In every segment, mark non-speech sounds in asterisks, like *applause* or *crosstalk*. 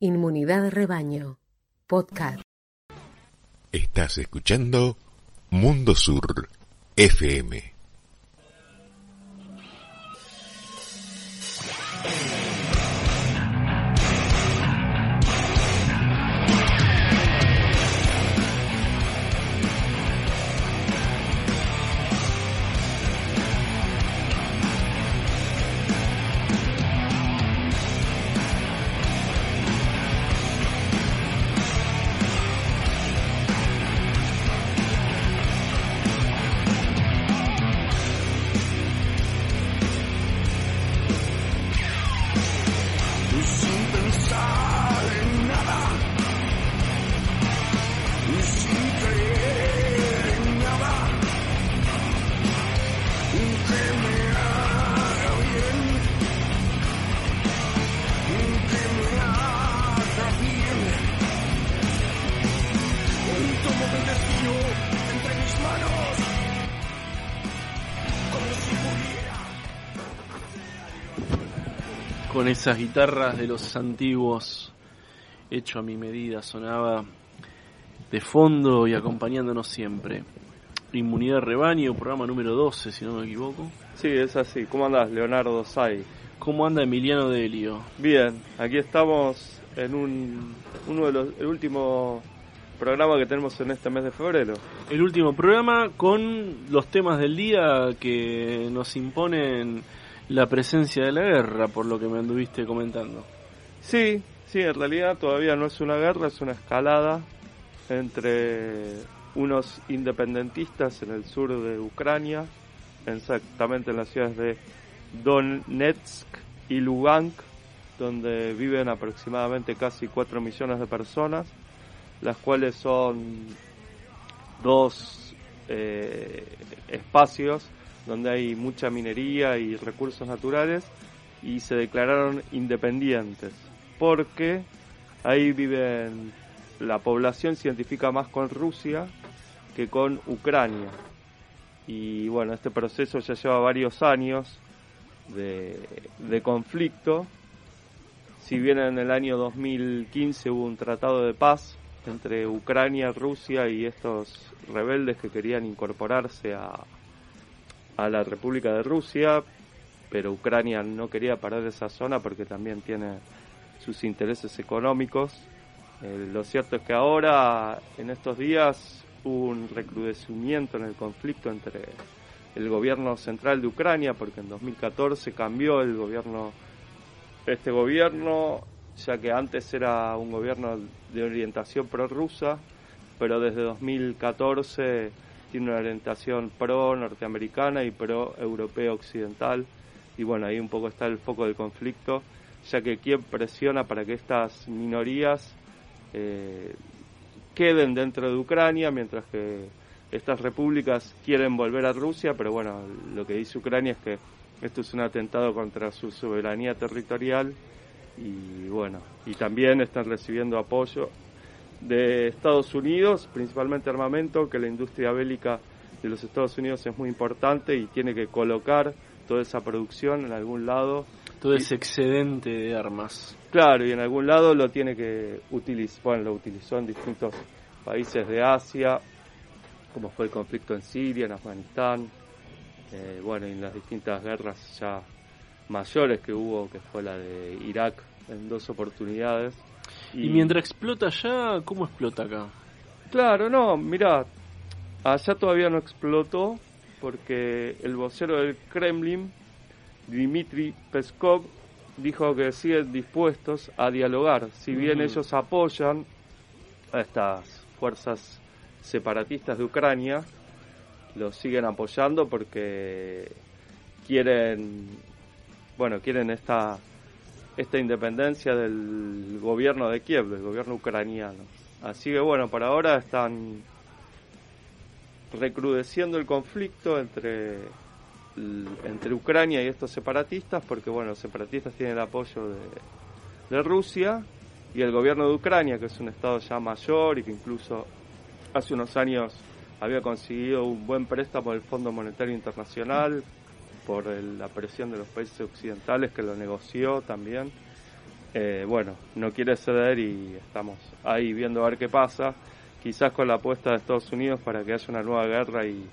Inmunidad Rebaño, podcast. Estás escuchando Mundo Sur FM. Esas guitarras de los antiguos hecho a mi medida sonaba de fondo y acompañándonos siempre. Inmunidad Rebaño, programa número 12, si no me equivoco. Sí, es así. ¿Cómo andás, Leonardo Sai? ¿Cómo anda Emiliano Delio? Bien, aquí estamos en un, uno de los, el último programa que tenemos en este mes de febrero. El último programa con los temas del día que nos imponen la presencia de la guerra, por lo que me anduviste comentando. Sí, sí, en realidad todavía no es una guerra, es una escalada entre unos independentistas en el sur de Ucrania, exactamente en las ciudades de Donetsk y Lugansk, donde viven aproximadamente casi 4 millones de personas, las cuales son dos eh, espacios donde hay mucha minería y recursos naturales y se declararon independientes porque ahí viven la población se identifica más con Rusia que con Ucrania. Y bueno este proceso ya lleva varios años de, conflicto. Si bien en el año 2015 hubo un tratado de paz entre Ucrania, Rusia y estos rebeldes que querían incorporarse a, a la República de Rusia, pero Ucrania no quería parar esa zona porque también tiene sus intereses económicos. Eh, lo cierto es que ahora, en estos días, hubo un recrudecimiento en el conflicto entre el gobierno central de Ucrania, porque en 2014 cambió el gobierno, este gobierno, ya que antes era un gobierno de orientación prorrusa, pero desde 2014 tiene una orientación pro norteamericana y pro europeo occidental. Y bueno ahí un poco está el foco del conflicto ya que quien presiona para que estas minorías eh, queden dentro de Ucrania mientras que estas repúblicas quieren volver a Rusia pero bueno lo que dice Ucrania es que esto es un atentado contra su soberanía territorial y bueno y también están recibiendo apoyo de Estados Unidos, principalmente armamento, que la industria bélica de los Estados Unidos es muy importante y tiene que colocar toda esa producción en algún lado. Todo ese excedente de armas. Claro, y en algún lado lo tiene que utilizar, bueno, lo utilizó en distintos países de Asia, como fue el conflicto en Siria, en Afganistán, eh, bueno, y en las distintas guerras ya mayores que hubo, que fue la de Irak en dos oportunidades. Y, mientras explota allá, ¿cómo explota acá? Claro, no, mira, allá todavía no explotó porque el vocero del Kremlin, Dmitry Peskov, dijo que siguen dispuestos a dialogar. Si bien ellos apoyan a estas fuerzas separatistas de Ucrania, los siguen apoyando porque quieren, bueno, quieren esta esta independencia del gobierno de Kiev, del gobierno ucraniano. Así que bueno, por ahora están recrudeciendo el conflicto entre, entre Ucrania y estos separatistas, porque bueno, los separatistas tienen el apoyo de, de Rusia y el gobierno de Ucrania, que es un estado ya mayor y que incluso hace unos años había conseguido un buen préstamo del Fondo Monetario Internacional por la presión de los países occidentales que lo negoció también. eh, bueno, no quiere ceder y estamos ahí viendo a ver qué pasa. Quizás con la apuesta de Estados Unidos para que haya una nueva guerra y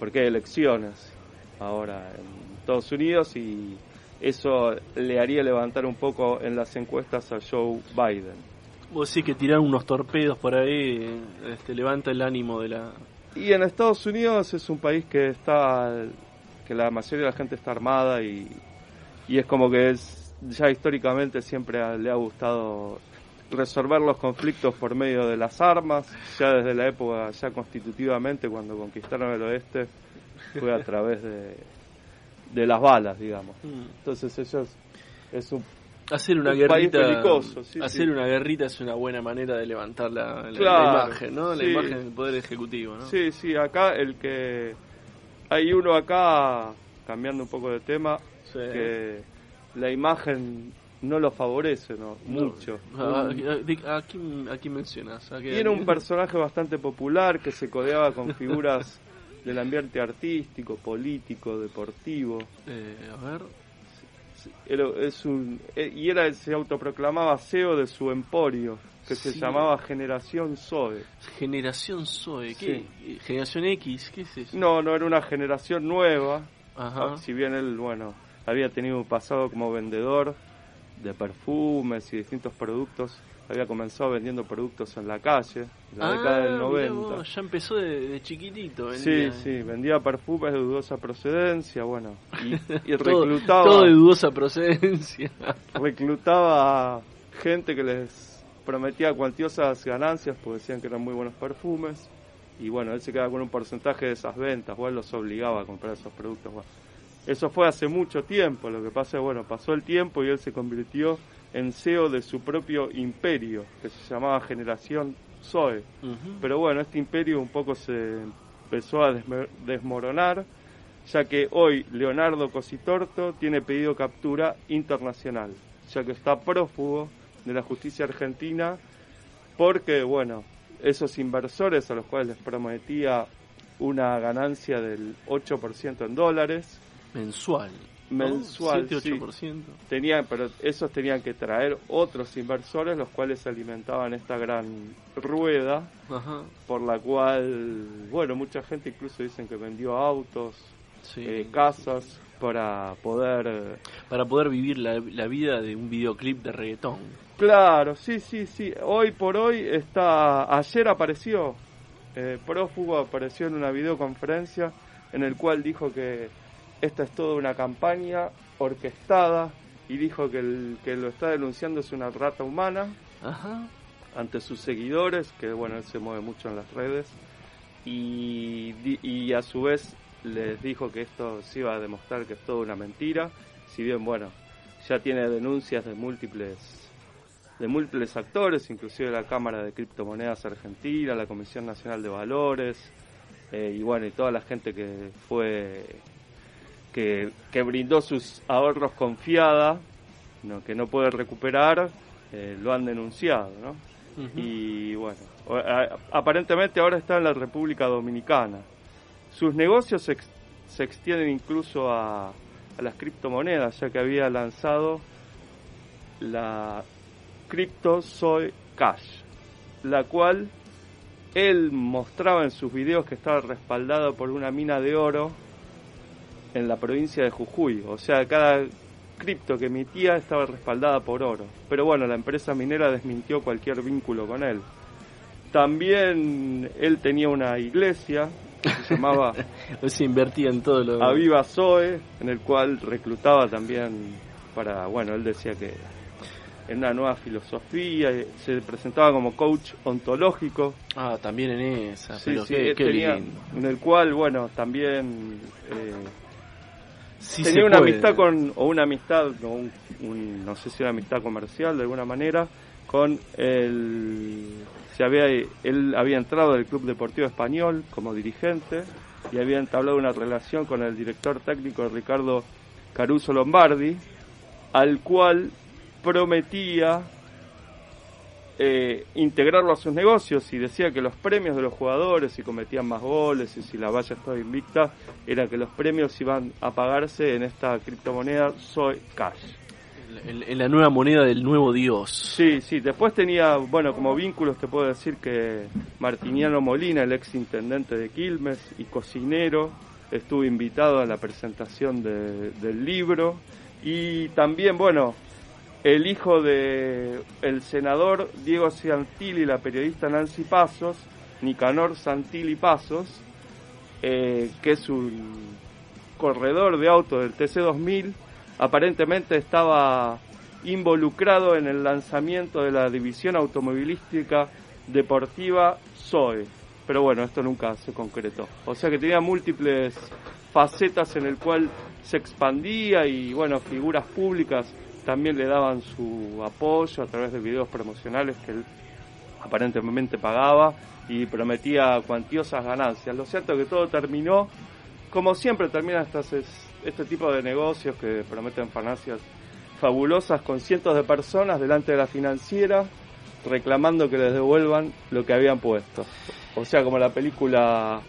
porque hay elecciones ahora en Estados Unidos y eso le haría levantar un poco en las encuestas a Joe Biden. Vos decís que tirar unos torpedos por ahí este, levanta el ánimo de la... Y en Estados Unidos es un país que está, que la mayoría de la gente está armada y, y es como que es, ya históricamente siempre le ha gustado resolver los conflictos por medio de las armas, ya desde la época, ya constitutivamente, cuando conquistaron el oeste, fue a través de, de las balas, digamos. Mm. Entonces ellos es un Hacer una Un guerrita, sí, hacer sí. una guerrita es una buena manera de levantar la, la- la Claro, imagen, ¿no? La sí. imagen del poder ejecutivo, ¿no? Sí, sí, acá el que... Hay uno acá, cambiando un poco de tema, Sí. que la imagen no lo favorece, ¿no? Mucho. ¿A, a- de- a quién, a quién mencionas? ¿A qué- Tiene un personaje bastante popular que se codeaba con figuras *laughs* del ambiente artístico, político, deportivo. Eh, a ver... Era, es un, eh, y era, se autoproclamaba CEO de su emporio, que se Sí. llamaba Generación Zoe. Generación Zoe, ¿qué? Generación X, ¿qué es eso? No, no era una generación nueva, Ajá. Ah, Si bien él, bueno, había tenido un pasado como vendedor de perfumes y distintos productos, había comenzado vendiendo productos en la calle, en la Ah, década del mirá 90. vos, ya empezó de, de chiquitito. Sí, vendía. sí, vendía perfumes de dudosa procedencia, bueno, y, y *laughs* Todo- reclutaba, Todo de dudosa procedencia. reclutaba gente que les prometía cuantiosas ganancias, porque decían que eran muy buenos perfumes, y bueno, él se quedaba con un porcentaje de esas ventas, o él los obligaba a comprar esos productos. Bueno, eso fue hace mucho tiempo, lo que pasa es, bueno, pasó el tiempo y él se convirtió en CEO de su propio imperio, que se llamaba Generación Zoe. Pero bueno, este imperio un poco se empezó a desmoronar, ya que hoy Leonardo Cositorto tiene pedido captura internacional, ya que está prófugo de la justicia argentina, porque, bueno, esos inversores a los cuales les prometía una ganancia del 8% en dólares, Mensual. ¿no? Mensual, 7-8%. tenían, pero esos tenían que traer otros inversores, los cuales alimentaban esta gran rueda Ajá. por la cual, bueno, mucha gente incluso dicen que vendió autos, Sí. eh, casas para poder... Para poder vivir la, la vida de un videoclip de reggaetón. Claro, sí, sí, sí. Hoy por hoy está... Ayer apareció, eh, prófugo apareció en una videoconferencia en el cual dijo que esta es toda una campaña orquestada y dijo que el que lo está denunciando es una rata humana Ajá. ante sus seguidores, que bueno, él se mueve mucho en las redes, y, y a su vez les dijo que esto se iba a demostrar que es toda una mentira, si bien bueno, ya tiene denuncias de múltiples de múltiples actores, inclusive la Cámara de Criptomonedas Argentina, la Comisión Nacional de Valores, eh, y bueno, y toda la gente que fue que, que brindó sus ahorros confiada, no, que no puede recuperar, eh, lo han denunciado, ¿no? Y bueno, aparentemente ahora está en la República Dominicana. Sus negocios se, ex- se extienden incluso a, a las criptomonedas, ya que había lanzado la Crypto Soy Cash, la cual él mostraba en sus videos que estaba respaldada por una mina de oro en la provincia de Jujuy. O sea, cada cripto que emitía estaba respaldada por oro. Pero bueno, la empresa minera desmintió cualquier vínculo con él. También él tenía una iglesia que se llamaba *laughs* O sea, invertía en todo lo Aviva Zoe, en el cual reclutaba también para, bueno, él decía que en una nueva filosofía, eh, se presentaba como coach ontológico, Ah, también en esa. Sí, pero sí, qué, qué tenía- lindo. en el cual, bueno, también eh, Sí tenía una puede. amistad con, o una amistad, o un, un- no sé si una amistad comercial de alguna manera, con el, se había, él había entrado al Club Deportivo Español como dirigente y había entablado una relación con el director técnico Ricardo Caruso Lombardi, al cual prometía eh, integrarlo a sus negocios y decía que los premios de los jugadores, si cometían más goles y si la valla estaba invicta, era que los premios iban a pagarse en esta criptomoneda Soy Cash. en la nueva moneda del nuevo Dios. Sí, sí. Después tenía, bueno, como vínculos te puedo decir que Martiniano Molina, el ex intendente de Quilmes y cocinero, estuvo invitado a la presentación del libro. Y también, bueno, el hijo de el senador Diego Santilli y la periodista Nancy Pasos, Nicanor Santilli Pasos, eh, que es un corredor de autos del TC2000, aparentemente estaba involucrado en el lanzamiento de la división automovilística deportiva SOE. Pero bueno, esto nunca se concretó. O sea que tenía múltiples facetas en el cual se expandía y bueno, figuras públicas también le daban su apoyo a través de videos promocionales que él aparentemente pagaba y prometía cuantiosas ganancias. Lo cierto es que todo terminó, como siempre termina estas, este tipo de negocios que prometen farmacias fabulosas con cientos de personas delante de la financiera reclamando que les devuelvan lo que habían puesto. O sea, como la película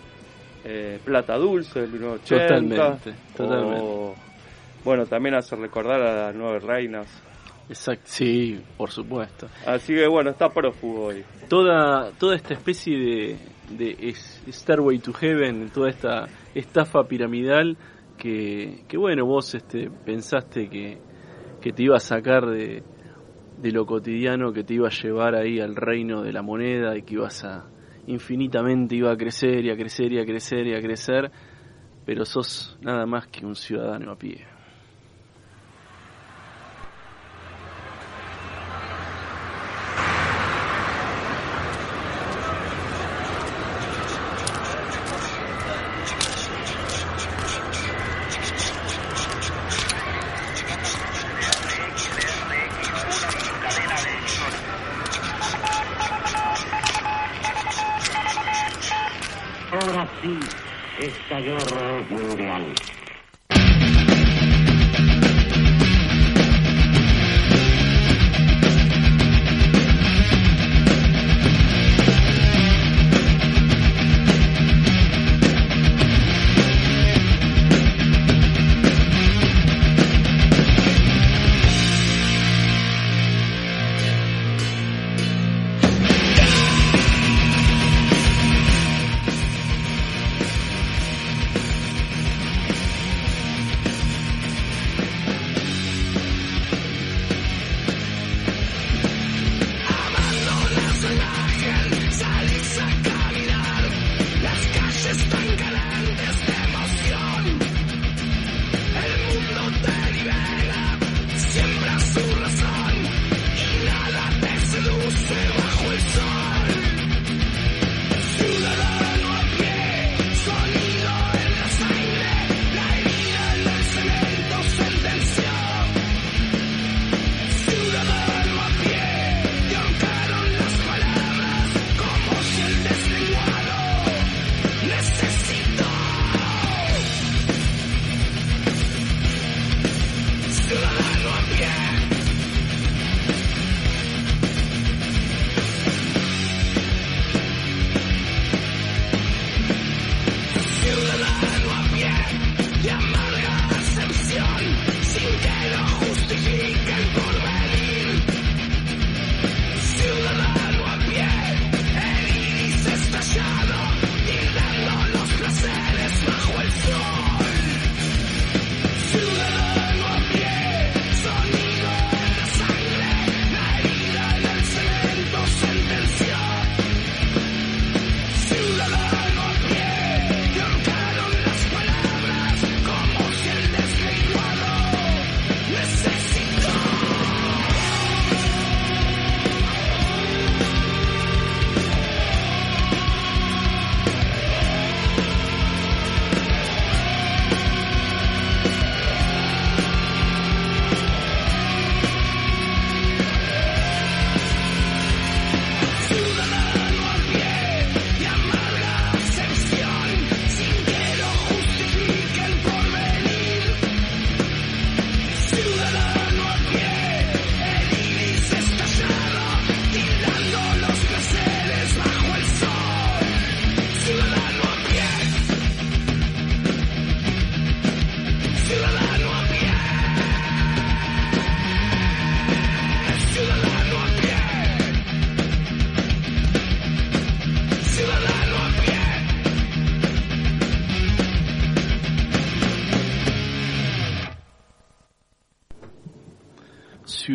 eh, Plata Dulce del 1980. Totalmente, totalmente. Bueno, también hace recordar a las nueve reinas. Exacto, sí, por supuesto. Así que bueno, está prófugo hoy. Toda, toda esta especie de, de Starway to Heaven, toda esta estafa piramidal que, que bueno, vos este, pensaste que, que te iba a sacar de, de lo cotidiano, que te iba a llevar ahí al reino de la moneda y que ibas a infinitamente iba a crecer y a crecer y a crecer y a crecer, pero sos nada más que un ciudadano a pie.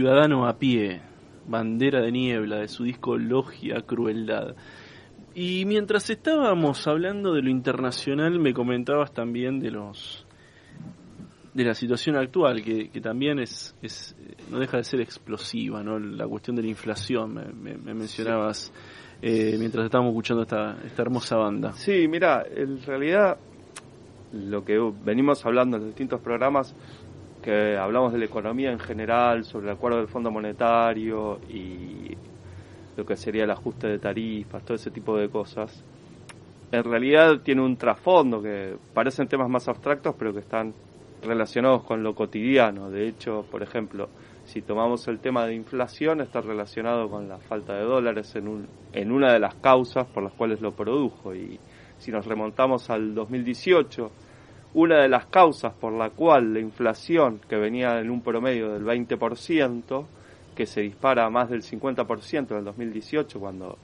Ciudadano a pie, bandera de niebla, de su disco Logia Crueldad. Y mientras estábamos hablando de lo internacional, me comentabas también de los de la situación actual, que, también es, es, no deja de ser explosiva, ¿no? La cuestión de la inflación, me, mencionabas eh, mientras estábamos escuchando esta, esta hermosa banda. Sí, mira, en realidad lo que venimos hablando en los distintos programas, que hablamos de la economía en general, sobre el acuerdo del Fondo Monetario y lo que sería el ajuste de tarifas, todo ese tipo de cosas, en realidad tiene un trasfondo que parecen temas más abstractos, pero que están relacionados con lo cotidiano. De hecho, por ejemplo, si tomamos el tema de inflación, está relacionado con la falta de dólares en, un, en una de las causas por las cuales lo produjo. Y si nos remontamos al 2018, una de las causas por la cual la inflación, que venía en un promedio del 20%, que se dispara a más del 50% en el 2018, cuando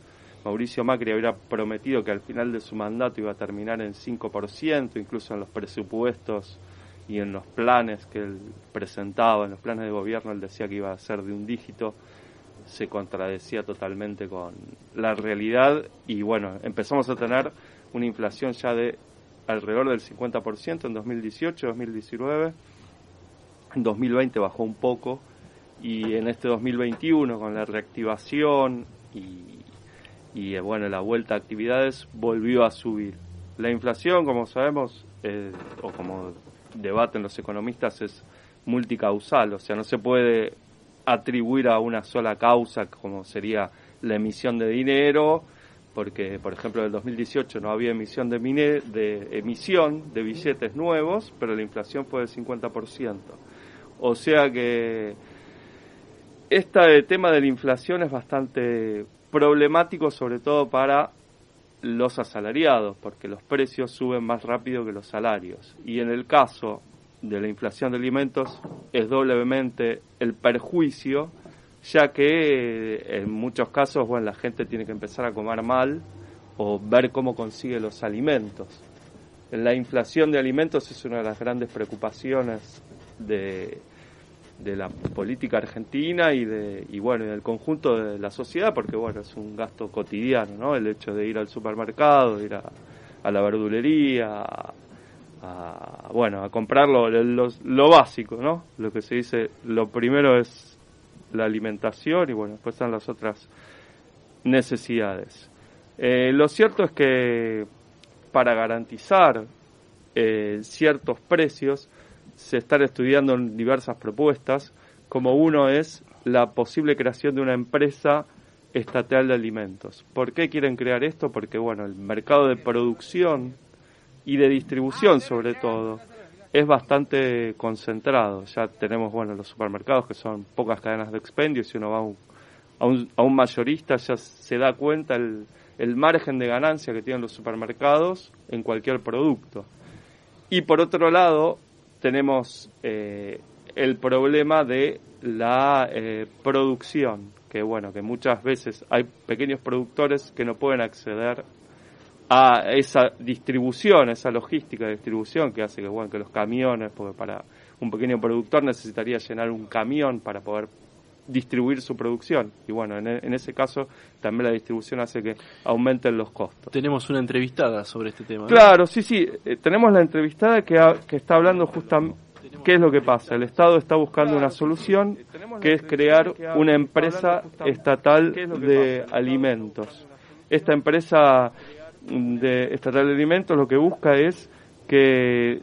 Mauricio Macri había prometido que al final de su mandato iba a terminar en 5%, incluso en los presupuestos y en los planes que él presentaba, en los planes de gobierno, él decía que iba a ser de un dígito, se contradecía totalmente con la realidad. Y bueno, empezamos a tener una inflación ya de alrededor del 50% en 2018, 2019, en 2020 bajó un poco y en este 2021 con la reactivación y, y eh, bueno, la vuelta a actividades volvió a subir. La inflación, como sabemos, eh, o como debaten los economistas es multicausal, o sea, no se puede atribuir a una sola causa como sería la emisión de dinero, porque por ejemplo en el 2018 no había emisión de, de emisión de billetes nuevos, pero la inflación fue del 50%. O sea que este tema de la inflación es bastante problemático, sobre todo para los asalariados, porque los precios suben más rápido que los salarios. Y en el caso de la inflación de alimentos es doblemente el perjuicio, ya que eh, en muchos casos bueno, la gente tiene que empezar a comer mal o ver cómo consigue los alimentos. La inflación de alimentos es una de las grandes preocupaciones de, de la política argentina y de y bueno del conjunto de la sociedad porque bueno es un gasto cotidiano no el hecho de ir al supermercado ir a, la verdulería a, bueno a comprar lo, lo, básico no lo que se dice lo primero es la alimentación y bueno después están las otras necesidades eh, lo cierto es que para garantizar eh, ciertos precios se están estudiando diversas propuestas, como uno es la posible creación de una empresa estatal de alimentos. ¿Por qué quieren crear esto? Porque bueno, el mercado de producción y de distribución sobre todo es bastante concentrado. Ya tenemos bueno los supermercados que son pocas cadenas de expendio, si uno va a un, a un, mayorista ya se da cuenta el, el margen de ganancia que tienen los supermercados en cualquier producto. Y por otro lado, tenemos eh, el problema de la eh, producción, que bueno, que muchas veces hay pequeños productores que no pueden acceder a esa distribución, esa logística de distribución que hace que bueno, que los camiones, porque para un pequeño productor necesitaría llenar un camión para poder distribuir su producción. Y bueno, en, e, ese caso también la distribución hace que aumenten los costos. Tenemos una entrevistada sobre este tema. Claro, sí, sí. Eh, tenemos la entrevistada que, que está hablando justamente qué es lo que pasa. El Estado está buscando una solución que es crear una empresa estatal de alimentos. Esta empresa de estatal de alimentos lo que busca es que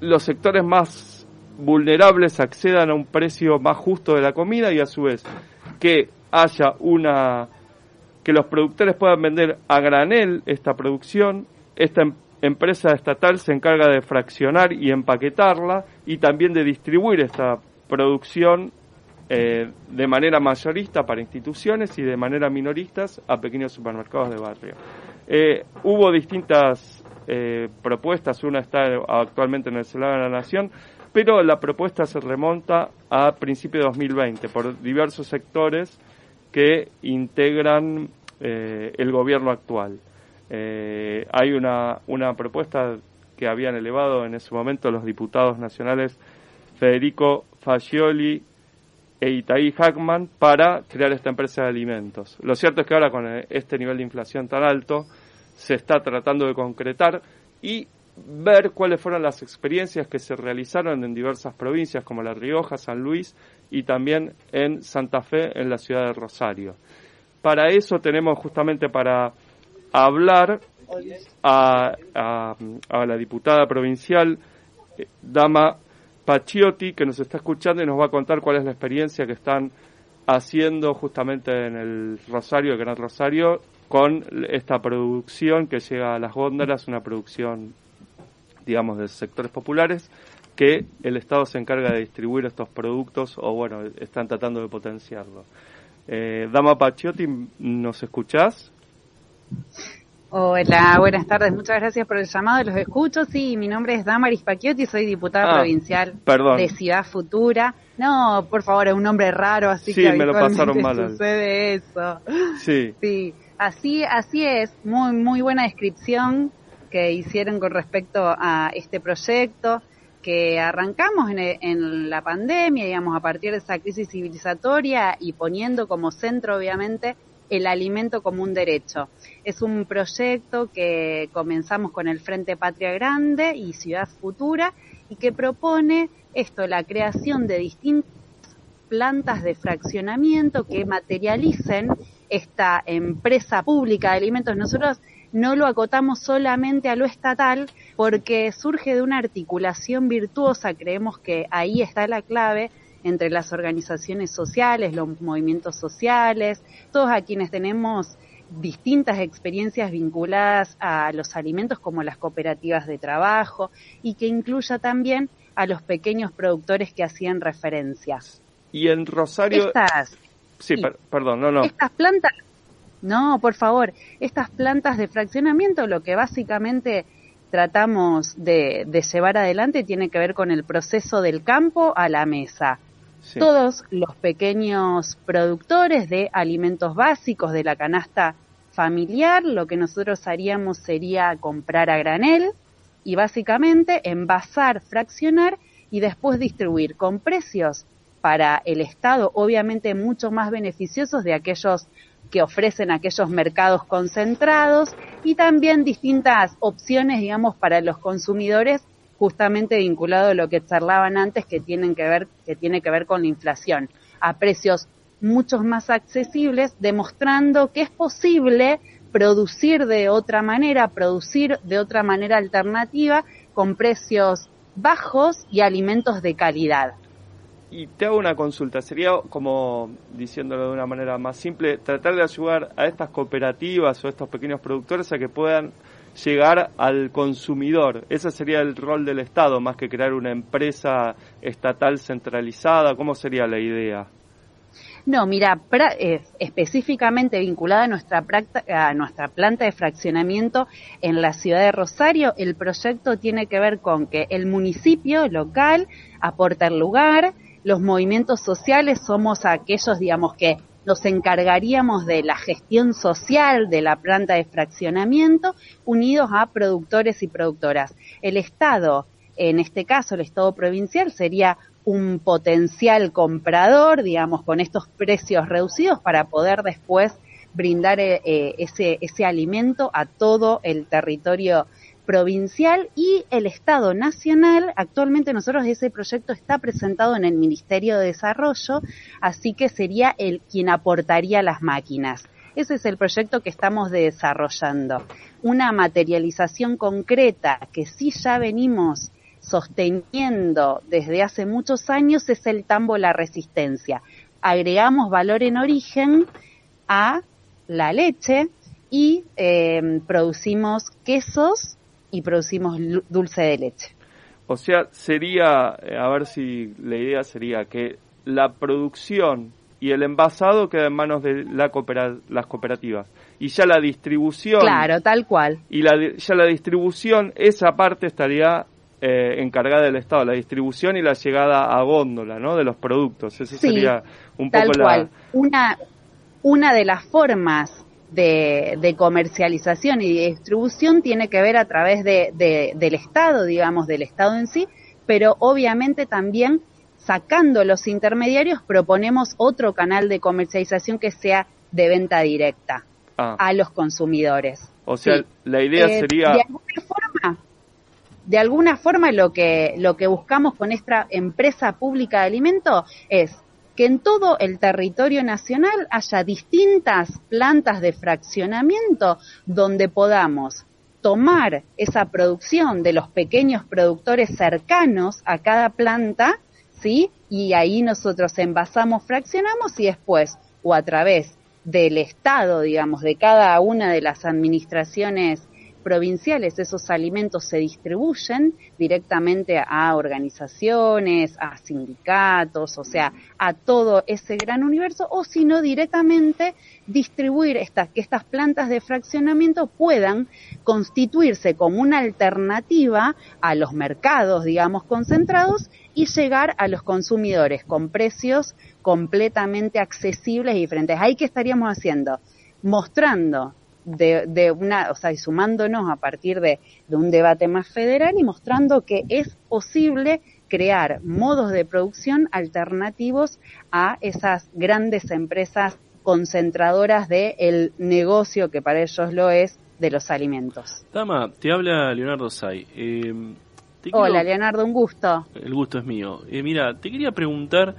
los sectores más vulnerables accedan a un precio más justo de la comida y a su vez que haya una que los productores puedan vender a granel esta producción, esta em-, empresa estatal se encarga de fraccionar y empaquetarla y también de distribuir esta producción eh, de manera mayorista para instituciones y de manera minoristas a pequeños supermercados de barrio. Eh, hubo distintas eh, propuestas, una está actualmente en el Senado de la Nación, pero la propuesta se remonta a principios de 2020 por diversos sectores que integran el gobierno actual. Hay una, una propuesta que habían elevado en ese momento los diputados nacionales Federico Fagioli e Itaí Hackman para crear esta empresa de alimentos. Lo cierto es que ahora con este nivel de inflación tan alto se está tratando de concretar y ver cuáles fueron las experiencias que se realizaron en diversas provincias como La Rioja, San Luis y también en Santa Fe, en la ciudad de Rosario. Para eso tenemos justamente para hablar a, la diputada provincial, eh, Dama Pachiotti, que nos está escuchando y nos va a contar cuál es la experiencia que están haciendo justamente en el Rosario, el Gran Rosario, con esta producción que llega a las góndolas, una producción, digamos, de sectores populares, que el Estado se encarga de distribuir estos productos o, bueno, están tratando de potenciarlo. Eh, Dama Pachiotti, ¿nos escuchás? Hola, buenas tardes. Muchas gracias por el llamado. Los escucho. Sí, mi nombre es Damaris Pacchiotti, soy diputada ah, provincial de Ciudad Futura. No, por favor, es un nombre raro, así sí, que me lo pasaron mal. *laughs* sucede eso. Sí. Sí, así, así es. Muy, muy buena descripción que hicieron con respecto a este proyecto que arrancamos en, en la pandemia, digamos, a partir de esa crisis civilizatoria y poniendo como centro, obviamente, el alimento como un derecho. Es un proyecto que comenzamos con el Frente Patria Grande y Ciudad Futura y que propone esto, la creación de distintas plantas de fraccionamiento que materialicen esta empresa pública de alimentos. Nosotros no lo acotamos solamente a lo estatal porque surge de una articulación virtuosa, creemos que ahí está la clave, entre las organizaciones sociales, los movimientos sociales, todos a quienes tenemos distintas experiencias vinculadas a los alimentos como las cooperativas de trabajo y que incluya también a los pequeños productores que hacían referencias. Y en Rosario... Estas... Sí, perdón, no, no. Estas plantas... No, por favor, estas plantas de fraccionamiento lo que básicamente tratamos de, de llevar adelante tiene que ver con el proceso del campo a la mesa todos los pequeños productores de alimentos básicos de la canasta familiar, lo que nosotros haríamos sería comprar a granel y básicamente envasar, fraccionar y después distribuir con precios para el Estado, obviamente mucho más beneficiosos de aquellos que ofrecen aquellos mercados concentrados y también distintas opciones, digamos, para los consumidores justamente vinculado a lo que charlaban antes que tienen que ver que tiene que ver con la inflación a precios muchos más accesibles demostrando que es posible producir de otra manera, producir de otra manera alternativa con precios bajos y alimentos de calidad. Y te hago una consulta, sería como, diciéndolo de una manera más simple, tratar de ayudar a estas cooperativas o a estos pequeños productores a que puedan llegar al consumidor. Ese sería el rol del Estado, más que crear una empresa estatal centralizada. ¿Cómo sería la idea? No, mira, eh, específicamente vinculada a nuestra, a nuestra planta de fraccionamiento en la ciudad de Rosario, el proyecto tiene que ver con que el municipio local aporta el lugar, los movimientos sociales somos aquellos, digamos, que nos encargaríamos de la gestión social de la planta de fraccionamiento unidos a productores y productoras. El Estado, en este caso el Estado provincial, sería un potencial comprador, digamos, con estos precios reducidos para poder después brindar eh, eh, ese, ese alimento a todo el territorio provincial y el Estado nacional. Actualmente nosotros ese proyecto está presentado en el Ministerio de Desarrollo, así que sería el quien aportaría las máquinas. Ese es el proyecto que estamos desarrollando. Una materialización concreta que sí ya venimos sosteniendo desde hace muchos años es el tambo La Resistencia. Agregamos valor en origen a la leche y eh, producimos quesos y producimos dulce de leche. O sea, sería, eh, a ver si la idea sería que la producción y el envasado queda en manos de la las cooperativas. Y ya la distribución. Claro, tal cual. Y la, ya la distribución, esa parte estaría eh, encargada del Estado, la distribución y la llegada a góndola, ¿no? De los productos. Eso sería un poco tal cual. Una, una de las formas de, comercialización y distribución tiene que ver a través de, del Estado, digamos, del Estado en sí, pero obviamente también sacando los intermediarios, proponemos otro canal de comercialización que sea de venta directa Ah, a los consumidores. o sea, sí. la idea Eh, sería... De alguna forma, de alguna forma lo que, lo que buscamos con esta empresa pública de alimentos es que en todo el territorio nacional haya distintas plantas de fraccionamiento donde podamos tomar esa producción de los pequeños productores cercanos a cada planta, ¿sí? Y ahí nosotros envasamos, fraccionamos y después, o a través del Estado, digamos, de cada una de las administraciones provinciales, esos alimentos se distribuyen directamente a organizaciones, a sindicatos, o sea, a todo ese gran universo, o si no directamente distribuir estas, que estas plantas de fraccionamiento puedan constituirse como una alternativa a los mercados, digamos, concentrados y llegar a los consumidores con precios completamente accesibles y diferentes. Ahí que estaríamos haciendo, mostrando de, de una, o sea, y sumándonos a partir de, de un debate más federal y mostrando que es posible crear modos de producción alternativos a esas grandes empresas concentradoras del negocio que para ellos lo es de los alimentos. Dama, te habla Leonardo Say. Eh, te Hola, quiero- Leonardo, un gusto. El gusto es mío. Eh, mira, te quería preguntar,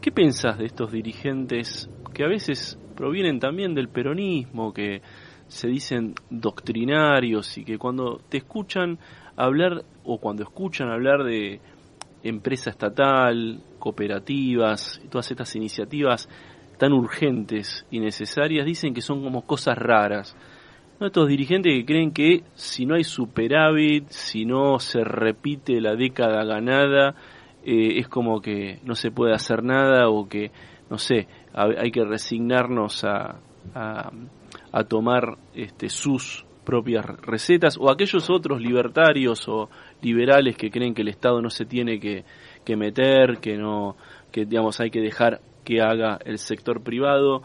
¿qué pensás de estos dirigentes que a veces provienen también del peronismo, que se dicen doctrinarios y que cuando te escuchan hablar o cuando escuchan hablar de empresa estatal, cooperativas, todas estas iniciativas tan urgentes y necesarias, dicen que son como cosas raras. ¿no? Estos dirigentes que creen que si no hay superávit, si no se repite la década ganada, eh, es como que no se puede hacer nada o que, no sé, ha- hay que resignarnos a, a tomar este, sus propias recetas o aquellos otros libertarios o liberales que creen que el Estado no se tiene que, que meter, que no, que digamos hay que dejar que haga el sector privado.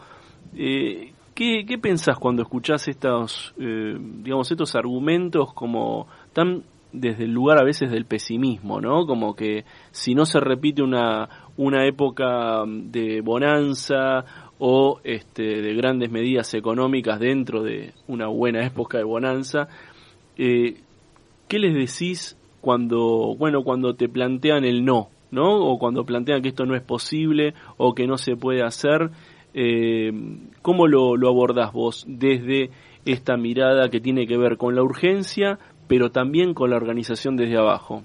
Eh, ¿qué, ¿Qué pensás cuando escuchás estos, eh, digamos, estos argumentos como tan desde el lugar a veces del pesimismo, ¿no? Como que si no se repite una, una época de bonanza o este, de grandes medidas económicas dentro de una buena época de bonanza, eh, ¿qué les decís cuando, bueno, cuando te plantean el no, ¿no? O cuando plantean que esto no es posible o que no se puede hacer. Eh, ¿Cómo lo, lo abordás vos desde esta mirada que tiene que ver con la urgencia, pero también con la organización desde abajo?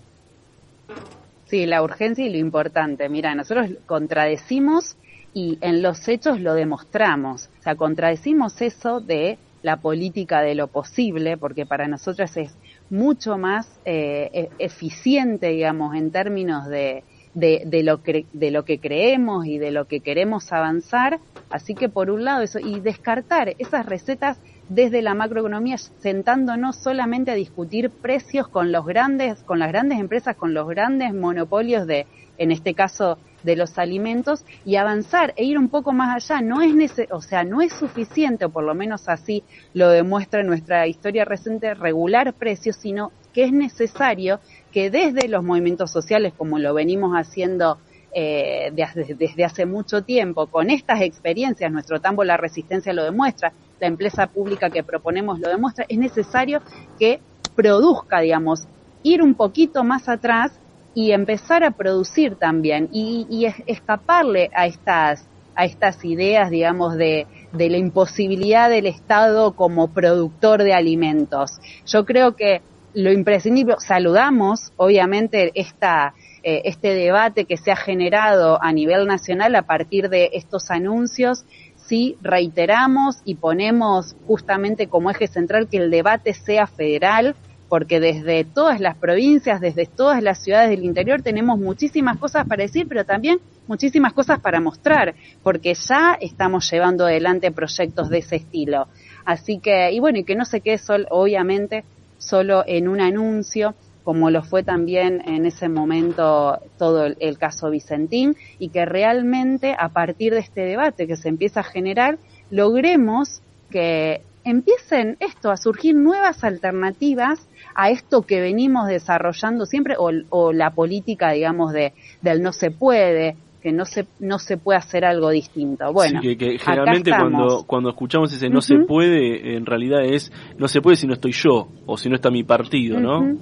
Sí, la urgencia y lo importante. Mira, nosotros contradecimos y en los hechos lo demostramos. O sea, contradecimos eso de la política de lo posible, porque para nosotros es mucho más eh, e- eficiente, digamos, en términos de, de, lo de lo que creemos y de lo que queremos avanzar. Así que por un lado eso, y descartar esas recetas desde la macroeconomía, sentándonos solamente a discutir precios con los grandes, con las grandes empresas, con los grandes monopolios de, en este caso, de los alimentos, y avanzar e ir un poco más allá. No es o sea, no es suficiente, o por lo menos así lo demuestra nuestra historia reciente, regular precios, sino que es necesario que desde los movimientos sociales, como lo venimos haciendo eh, desde hace mucho tiempo, con estas experiencias, nuestro tambo La Resistencia lo demuestra, la empresa pública que proponemos lo demuestra, es necesario que produzca, digamos, ir un poquito más atrás y empezar a producir también y, y es- escaparle a estas a estas ideas, digamos, de, de la imposibilidad del Estado como productor de alimentos. Yo creo que lo imprescindible, saludamos obviamente esta, eh, este debate que se ha generado a nivel nacional a partir de estos anuncios, sí reiteramos y ponemos justamente como eje central que el debate sea federal, porque desde todas las provincias, desde todas las ciudades del interior tenemos muchísimas cosas para decir, pero también muchísimas cosas para mostrar, porque ya estamos llevando adelante proyectos de ese estilo. Así que, y bueno, y que no se quede sol, obviamente solo en un anuncio, como lo fue también en ese momento todo el, el caso Vicentín, y que realmente a partir de este debate que se empieza a generar, logremos que empiecen esto, a surgir nuevas alternativas a esto que venimos desarrollando siempre, o, la política, digamos, de, del no se puede, que no se, no se puede hacer algo distinto. Bueno, que, generalmente cuando, cuando escuchamos ese no se puede, en realidad es no se puede si no estoy yo, o si no está mi partido, ¿no?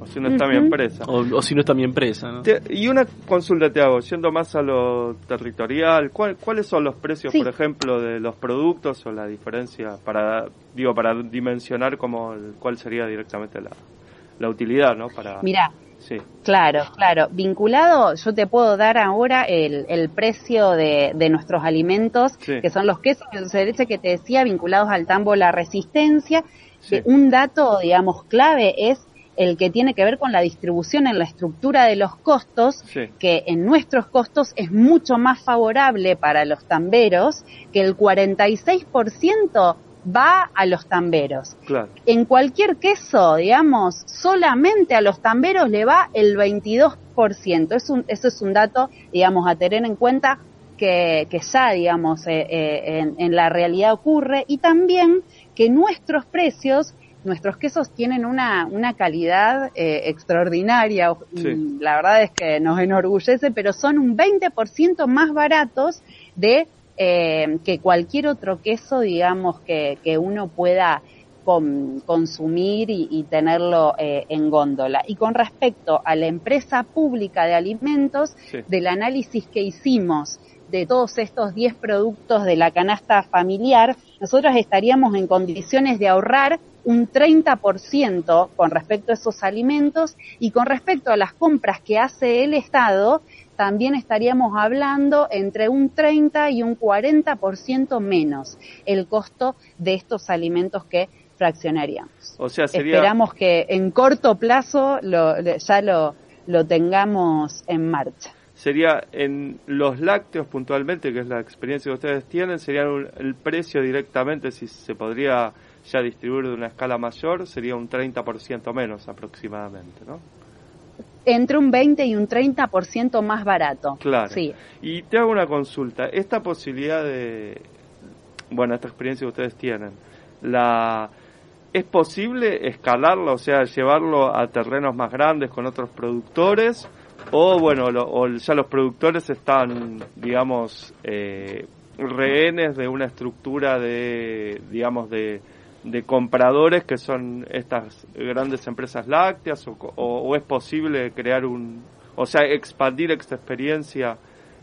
O si no está mi empresa. O, si no está mi empresa. ¿no? y una consulta te hago, yendo más a lo territorial, ¿cuáles son los precios, por ejemplo, de los productos o la diferencia para, digo, para dimensionar cómo, cuál sería directamente la, la utilidad, ¿no? Para... Mira, Sí. Claro, claro. Vinculado, yo te puedo dar ahora el, el precio de, de nuestros alimentos, que son los quesos de leche que te decía, vinculados al tambo, la resistencia. Un dato, digamos, clave es el que tiene que ver con la distribución en la estructura de los costos, que en nuestros costos es mucho más favorable para los tamberos, que el 46% va a los tamberos. En cualquier queso, digamos, solamente a los tamberos le va el 22%. Es un, eso es un dato, digamos, a tener en cuenta que, que ya, digamos, eh, eh, en, en la realidad ocurre y también que nuestros precios nuestros quesos tienen una, una calidad eh, extraordinaria. La verdad es que nos enorgullece, pero son un 20% más baratos de eh, que cualquier otro queso, digamos, que, que uno pueda consumir y, tenerlo eh, en góndola. Y con respecto a la empresa pública de alimentos, del análisis que hicimos de todos estos 10 productos de la canasta familiar, nosotros estaríamos en condiciones de ahorrar un 30% con respecto a esos alimentos y con respecto a las compras que hace el Estado, también estaríamos hablando entre un 30 y un 40% menos el costo de estos alimentos que fraccionaríamos. O sea, Esperamos que en corto plazo ya lo, lo tengamos en marcha sería en los lácteos puntualmente, que es la experiencia que ustedes tienen, sería el precio directamente, si se podría ya distribuir de una escala mayor, sería un 30% menos aproximadamente, ¿no? Entre un 20 y un 30% más barato. Claro. Sí. Y te hago una consulta. Esta posibilidad de, bueno, esta experiencia que ustedes tienen, la ¿Es posible escalarlo, o sea, llevarlo a terrenos más grandes con otros productores? O bueno, o ya los productores están, digamos, eh, rehenes de una estructura de, digamos, de, de compradores que son estas grandes empresas lácteas o, es posible crear un, o sea, expandir esta experiencia,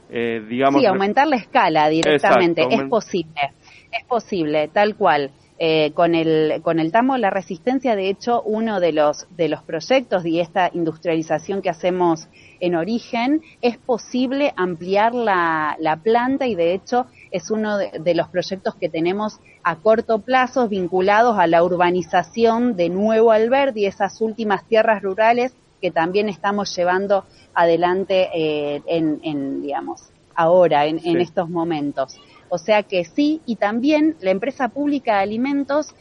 eh, digamos. Sí, aumentar la escala directamente, es posible, es posible, tal cual. Eh, con el con el tamo la resistencia de hecho uno de los de los proyectos y esta industrialización que hacemos en origen es posible ampliar la, la planta y de hecho es uno de, los proyectos que tenemos a corto plazo vinculados a la urbanización de Nuevo Alberdi, esas últimas tierras rurales que también estamos llevando adelante eh, en, digamos, ahora, en, en estos momentos. O sea que sí, y también la empresa pública de alimentos,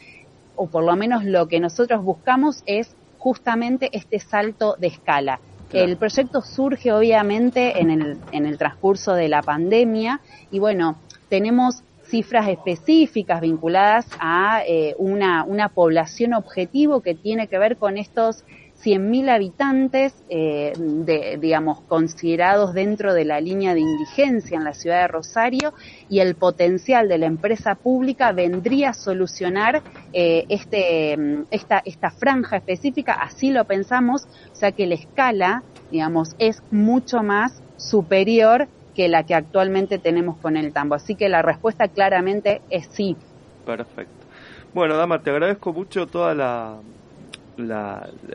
o por lo menos lo que nosotros buscamos es justamente este salto de escala. El proyecto surge obviamente en el, en el transcurso de la pandemia y bueno, tenemos cifras específicas vinculadas a eh, una, una población objetivo que tiene que ver con estos 100.000 habitantes, eh, de, digamos, considerados dentro de la línea de indigencia en la ciudad de Rosario y el potencial de la empresa pública vendría a solucionar eh, este, esta, esta franja específica, así lo pensamos, o sea que la escala, digamos, es mucho más superior que la que actualmente tenemos con el tambo. Así que la respuesta claramente es sí. Perfecto. Bueno, Dama, te agradezco mucho todas la,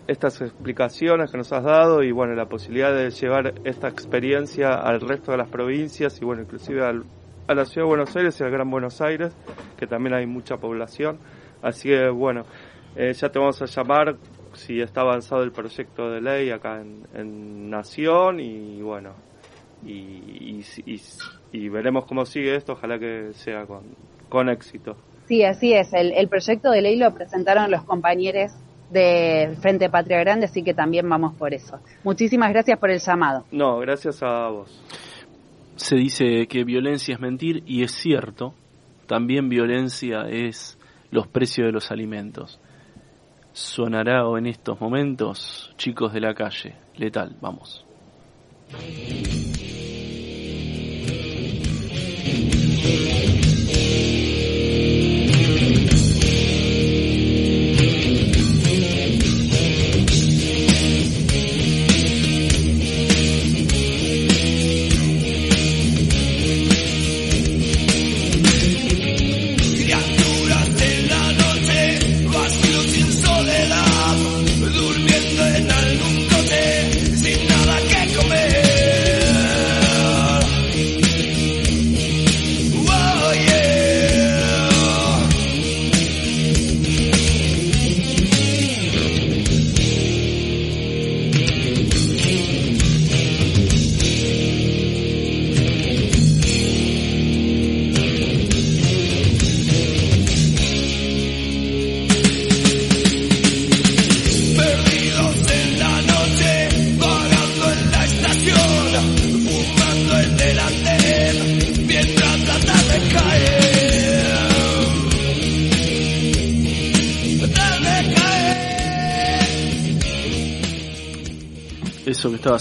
estas explicaciones que nos has dado y bueno, la posibilidad de llevar esta experiencia al resto de las provincias y bueno, inclusive a la ciudad de Buenos Aires y al Gran Buenos Aires, que también hay mucha población. Así que bueno, eh, ya te vamos a llamar si está avanzado el proyecto de ley acá en Nación y bueno, y, y, veremos cómo sigue esto, ojalá que sea con, con éxito. Sí, así es. El, el proyecto de ley lo presentaron los compañeros de Frente Patria Grande, así que también vamos por eso. Muchísimas gracias por el llamado. No, gracias a vos. Se dice que violencia es mentir y es cierto. También violencia es los precios de los alimentos. Sonará en estos momentos, chicos de la calle, letal, vamos.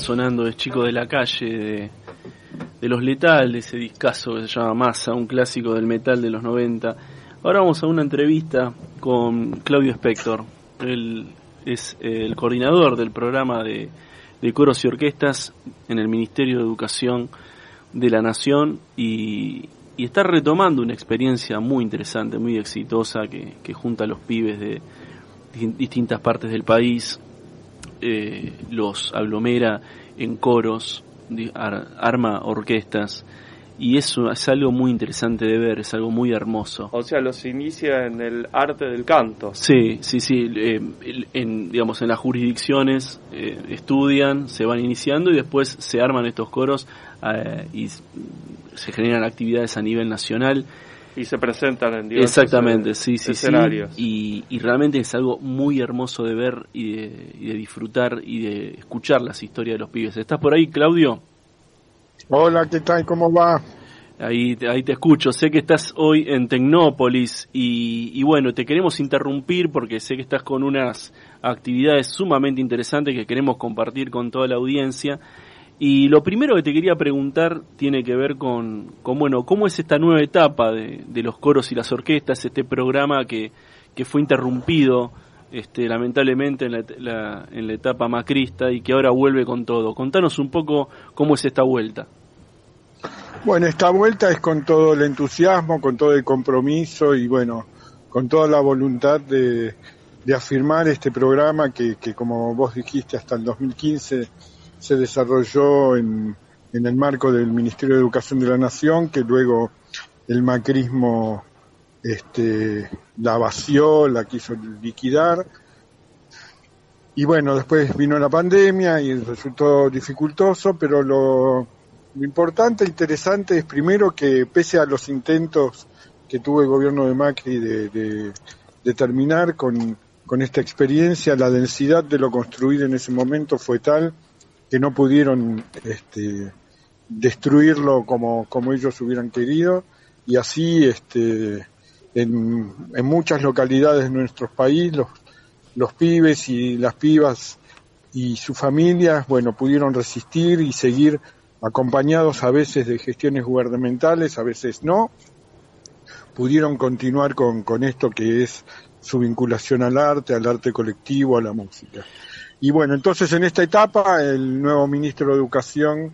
Sonando es Chico de la Calle, de, Los Letal, de ese discazo que se llama Massa, un clásico del metal de los 90. Ahora vamos a una entrevista con Claudio Spector. Él es el coordinador del programa de, coros y orquestas en el Ministerio de Educación de la Nación y, está retomando una experiencia muy interesante, muy exitosa que junta a los pibes de distintas partes del país eh, los aglomera en coros, arma orquestas, y eso es algo muy interesante de ver, es algo muy hermoso. O sea, los inicia en el arte del canto. Sí, sí, sí, eh, en, digamos, en las jurisdicciones eh, estudian, se van iniciando y después se arman estos coros y se generan actividades a nivel nacional y se presentan en diversos Exactamente, sí, sí, escenarios. Sí. Y, realmente es algo muy hermoso de ver y de, disfrutar y de escuchar las historias de los pibes. ¿Estás por ahí, Claudio? Hola, ¿qué tal? ¿Cómo va? Ahí, ahí te escucho. Sé que estás hoy en Tecnópolis y, y, bueno, te queremos interrumpir porque sé que estás con unas actividades sumamente interesantes que queremos compartir con toda la audiencia. Y lo primero que te quería preguntar tiene que ver con, con bueno, cómo es esta nueva etapa de, los coros y las orquestas, este programa que, que fue interrumpido este, lamentablemente en la, en la etapa macrista y que ahora vuelve con todo. Contanos un poco cómo es esta vuelta. Bueno, esta vuelta es con todo el entusiasmo, con todo el compromiso y bueno, con toda la voluntad de, de afirmar este programa que, que como vos dijiste hasta el 2015 se desarrolló en, en el marco del Ministerio de Educación de la Nación, que luego el macrismo este, la vació, la quiso liquidar. Y bueno, después vino la pandemia y resultó dificultoso, pero lo, importante e interesante es primero que pese a los intentos que tuvo el gobierno de Macri de, de terminar con, con esta experiencia, la densidad de lo construido en ese momento fue tal que no pudieron este, destruirlo como, como ellos hubieran querido y así este, en, muchas localidades de nuestro país los, los pibes y las pibas y sus familias, bueno, pudieron resistir y seguir acompañados a veces de gestiones gubernamentales, a veces no, pudieron continuar con, con esto que es su vinculación al arte, al arte colectivo, a la música. Y bueno, entonces en esta etapa el nuevo ministro de Educación,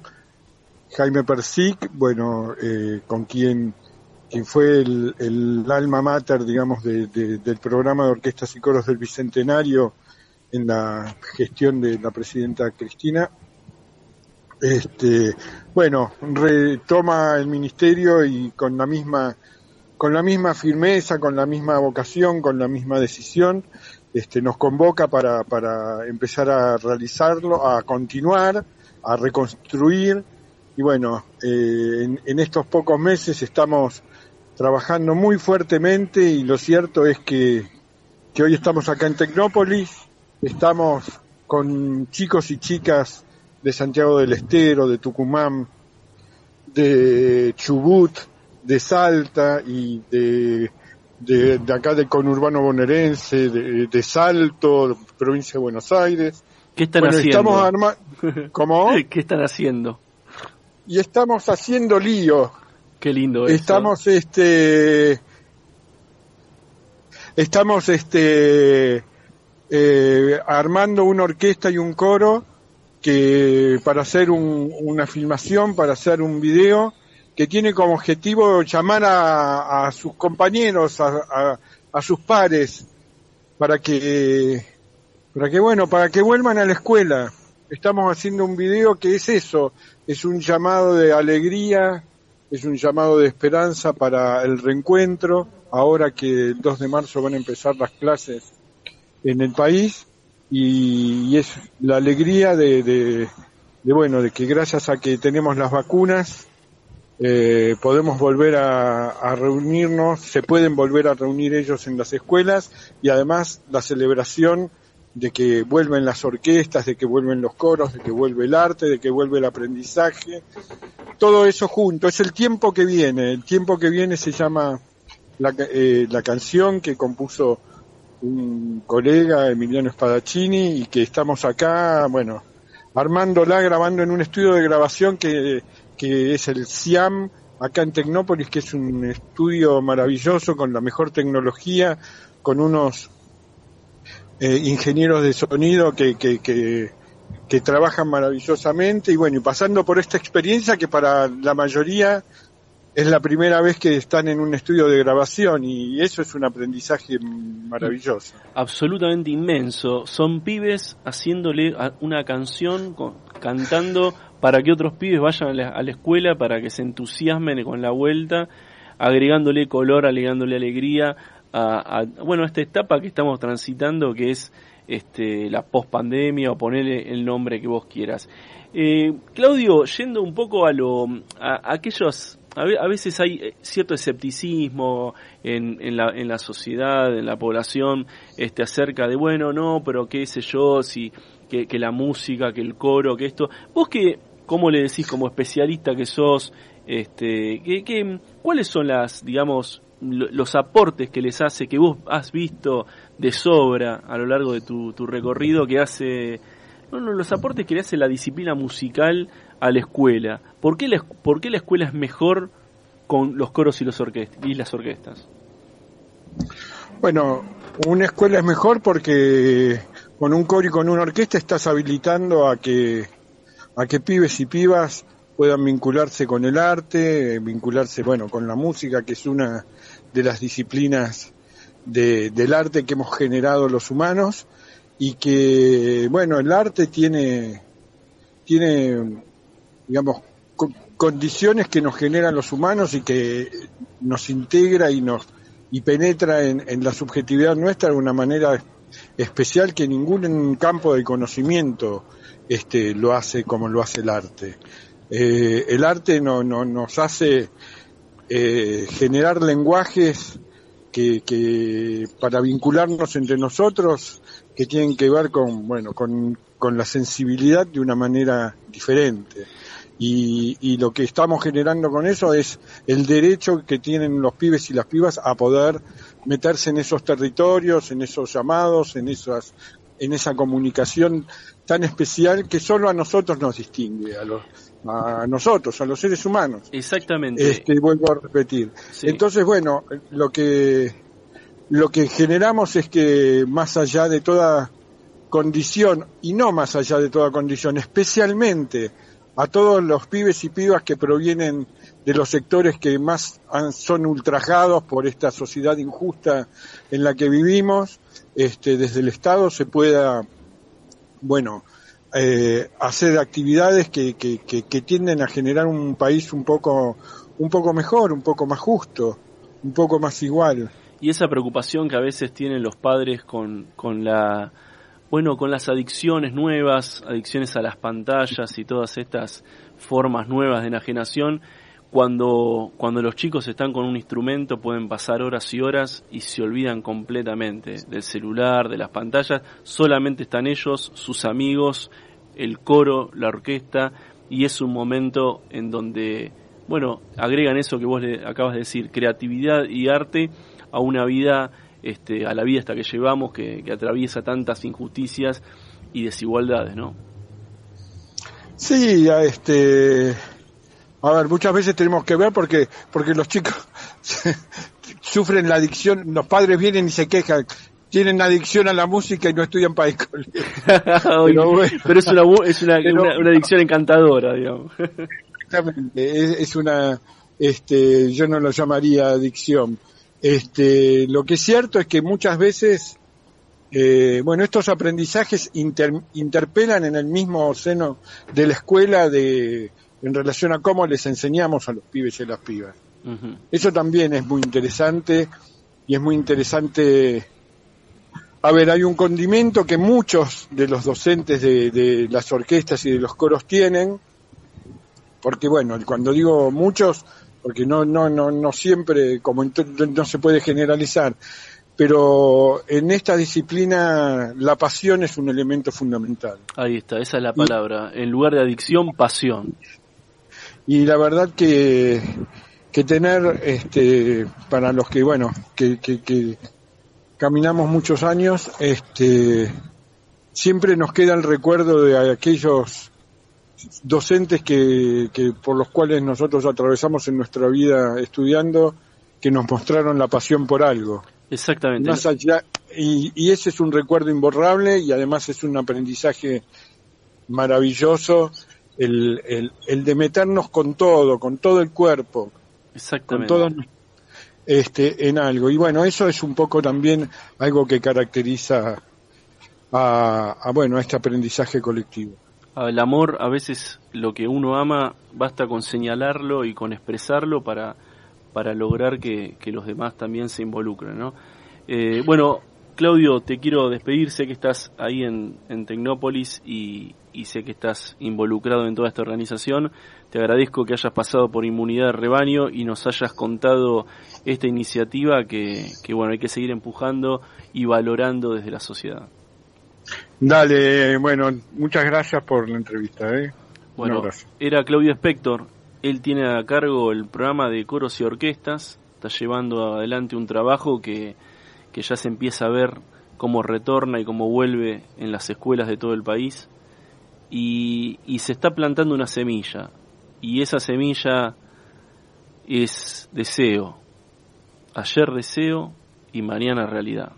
Jaime Persic, bueno, eh, con quien, quien fue el, alma mater, digamos, del programa de orquestas y coros del Bicentenario en la gestión de la presidenta Cristina, este, bueno, retoma el ministerio y con la misma, con la misma firmeza, con la misma vocación, con la misma decisión, este, nos convoca para, para empezar a realizarlo, a continuar, a reconstruir. Y bueno, eh, en, estos pocos meses estamos trabajando muy fuertemente y lo cierto es que, que hoy estamos acá en Tecnópolis, estamos con chicos y chicas de Santiago del Estero, de Tucumán, de Chubut, de Salta y de de, acá del conurbano bonaerense, de, Salto, provincia de Buenos Aires. ¿Qué están haciendo? Estamos arma *laughs* ¿Cómo? ¿Qué están haciendo? Y estamos haciendo lío. Qué lindo Estamos, este, estamos, este, eh, armando una orquesta y un coro que para hacer una filmación, para hacer un video que tiene como objetivo llamar a, sus compañeros, a, sus pares, para que, para que bueno, para que vuelvan a la escuela. Estamos haciendo un video que es eso, es un llamado de alegría, es un llamado de esperanza para el reencuentro, ahora que el 2 de marzo van a empezar las clases en el país, y, es la alegría de, bueno, de que gracias a que tenemos las vacunas, eh, podemos volver a, reunirnos, se pueden volver a reunir ellos en las escuelas y además la celebración de que vuelven las orquestas, de que vuelven los coros, de que vuelve el arte, de que vuelve el aprendizaje, todo eso junto, es el tiempo que viene, el tiempo que viene se llama la, eh, la canción que compuso un colega, Emiliano Spadaccini, y que estamos acá, bueno, armándola, grabando en un estudio de grabación que que es el CIAM, acá en Tecnópolis, que es un estudio maravilloso con la mejor tecnología, con unos eh, ingenieros de sonido que, que, que, que, trabajan maravillosamente y bueno, y pasando por esta experiencia que para la mayoría es la primera vez que están en un estudio de grabación y eso es un aprendizaje maravilloso. Absolutamente inmenso. Son pibes haciéndole una canción, cantando para que otros pibes vayan a la, escuela, para que se entusiasmen con la vuelta, agregándole color, agregándole alegría a, bueno, esta etapa que estamos transitando, que es este, la pospandemia o ponerle el nombre que vos quieras. Eh, Claudio, yendo un poco a lo a, aquellos a veces hay eh, cierto escepticismo en, en, la, en la sociedad, en la población, este, acerca de, bueno, no, pero qué sé yo, si que, la música, que el coro, que esto. Vos que, ¿cómo le decís como especialista que sos? Este, que, ¿Cuáles son las, digamos, los aportes que les hace, que vos has visto de sobra a lo largo de tu, tu recorrido, que hace, no, no, los aportes que le hace la disciplina musical a la escuela? ¿Por qué la, por qué la escuela es mejor con los coros y, los y las orquestas? Bueno, una escuela es mejor porque con un coro y con una orquesta estás habilitando a que, a que pibes y pibas puedan vincularse con el arte, vincularse, bueno, con la música, que es una de las disciplinas de, del arte que hemos generado los humanos y que, bueno, el arte tiene, tiene, digamos, condiciones que nos generan los humanos y que nos integra y nos y penetra en, en la subjetividad nuestra de una manera especial que ningún campo del conocimiento este, lo hace como lo hace el arte. Eh, el arte no, no, nos hace eh, generar lenguajes que, que, para vincularnos entre nosotros que tienen que ver con, bueno, con, con la sensibilidad de una manera diferente. Y, y, lo que estamos generando con eso es el derecho que tienen los pibes y las pibas a poder meterse en esos territorios, en esos llamados, en esas en esa comunicación tan especial que solo a nosotros nos distingue, a los a nosotros, a los seres humanos. Exactamente. Este, vuelvo a repetir. Entonces, bueno, lo que lo que generamos es que más allá de toda condición y no más allá de toda condición, especialmente a todos los pibes y pibas que provienen de los sectores que más son ultrajados por esta sociedad injusta en la que vivimos, este, desde el Estado se pueda, bueno, eh, hacer actividades que, que, que, tienden a generar un país un poco, un poco mejor, un poco más justo, un poco más igual. Y esa preocupación que a veces tienen los padres con, con la, bueno, con las adicciones nuevas, adicciones a las pantallas y todas estas formas nuevas de enajenación, cuando, cuando los chicos están con un instrumento pueden pasar horas y horas y se olvidan completamente del celular, de las pantallas, solamente están ellos, sus amigos, el coro, la orquesta, y es un momento en donde, bueno, agregan eso que vos le acabas de decir, creatividad y arte a una vida, este, a la vida hasta que llevamos, que, que atraviesa tantas injusticias y desigualdades, ¿no? Sí, este, a ver, muchas veces tenemos que ver porque, porque los chicos *laughs* sufren la adicción, los padres vienen y se quejan, tienen adicción a la música y no estudian para el colegio. *laughs* pero, es, una, es una, una, adicción encantadora, digamos. *laughs* Exactamente, es, una, este, yo no lo llamaría adicción. Este, lo que es cierto es que muchas veces, eh, bueno, estos aprendizajes interpelan en el mismo seno de la escuela de, en relación a cómo les enseñamos a los pibes y a las pibas. Eso también es muy interesante y es muy interesante. A ver, hay un condimento que muchos de los docentes de, las orquestas y de los coros tienen, porque bueno, cuando digo muchos, porque no, no, no, no siempre, como no se puede generalizar, pero en esta disciplina la pasión es un elemento fundamental. Ahí está, esa es la palabra. en lugar de adicción, pasión. Y la verdad que que tener, este, para los que, bueno, que, que, caminamos muchos años, este, siempre nos queda el recuerdo de aquellos docentes que, que por los cuales nosotros atravesamos en nuestra vida estudiando, que nos mostraron la pasión por algo. Exactamente. Más allá, y, y ese es un recuerdo imborrable y además es un aprendizaje maravilloso el, el, el de meternos con todo, con todo el cuerpo, Exactamente. Con todo este, en algo. Y bueno, eso es un poco también algo que caracteriza a, bueno, a este aprendizaje colectivo. El amor, a veces lo que uno ama, basta con señalarlo y con expresarlo para, para lograr que, los demás también se involucren, ¿no? Eh, bueno, Claudio, te quiero despedir, sé que estás ahí en, en Tecnópolis y, y sé que estás involucrado en toda esta organización. Te agradezco que hayas pasado por Inmunidad de Rebaño y nos hayas contado esta iniciativa que, bueno, hay que seguir empujando y valorando desde la sociedad. Dale, bueno, muchas gracias por la entrevista. ¿eh? Bueno, era Claudio Spector, él tiene a cargo el programa de coros y orquestas, está llevando adelante un trabajo que, que ya se empieza a ver cómo retorna y cómo vuelve en las escuelas de todo el país y, y se está plantando una semilla y esa semilla es deseo. Ayer deseo y mañana realidad.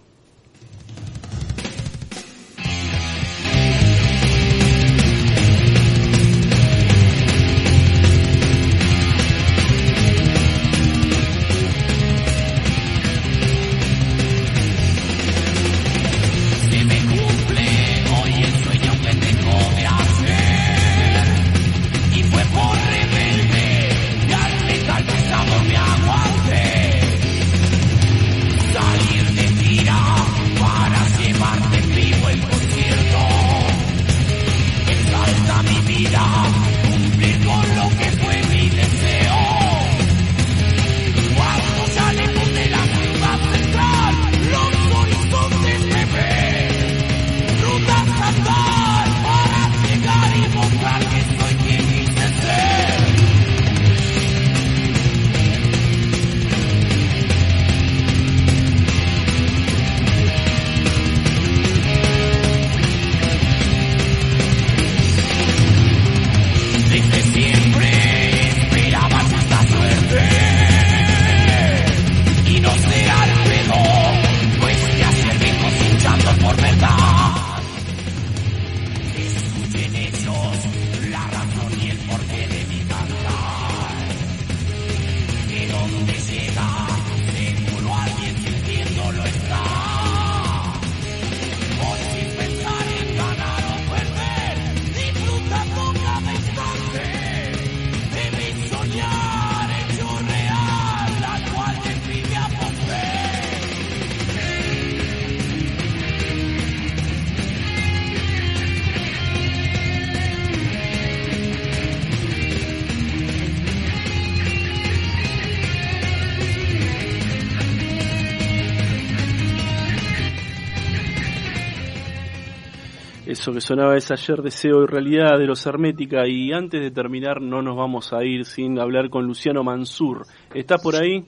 Que sonaba es ayer Deseo y Realidad de los Hermética y antes de terminar no nos vamos a ir sin hablar con Luciano Mansur. ¿Está por ahí?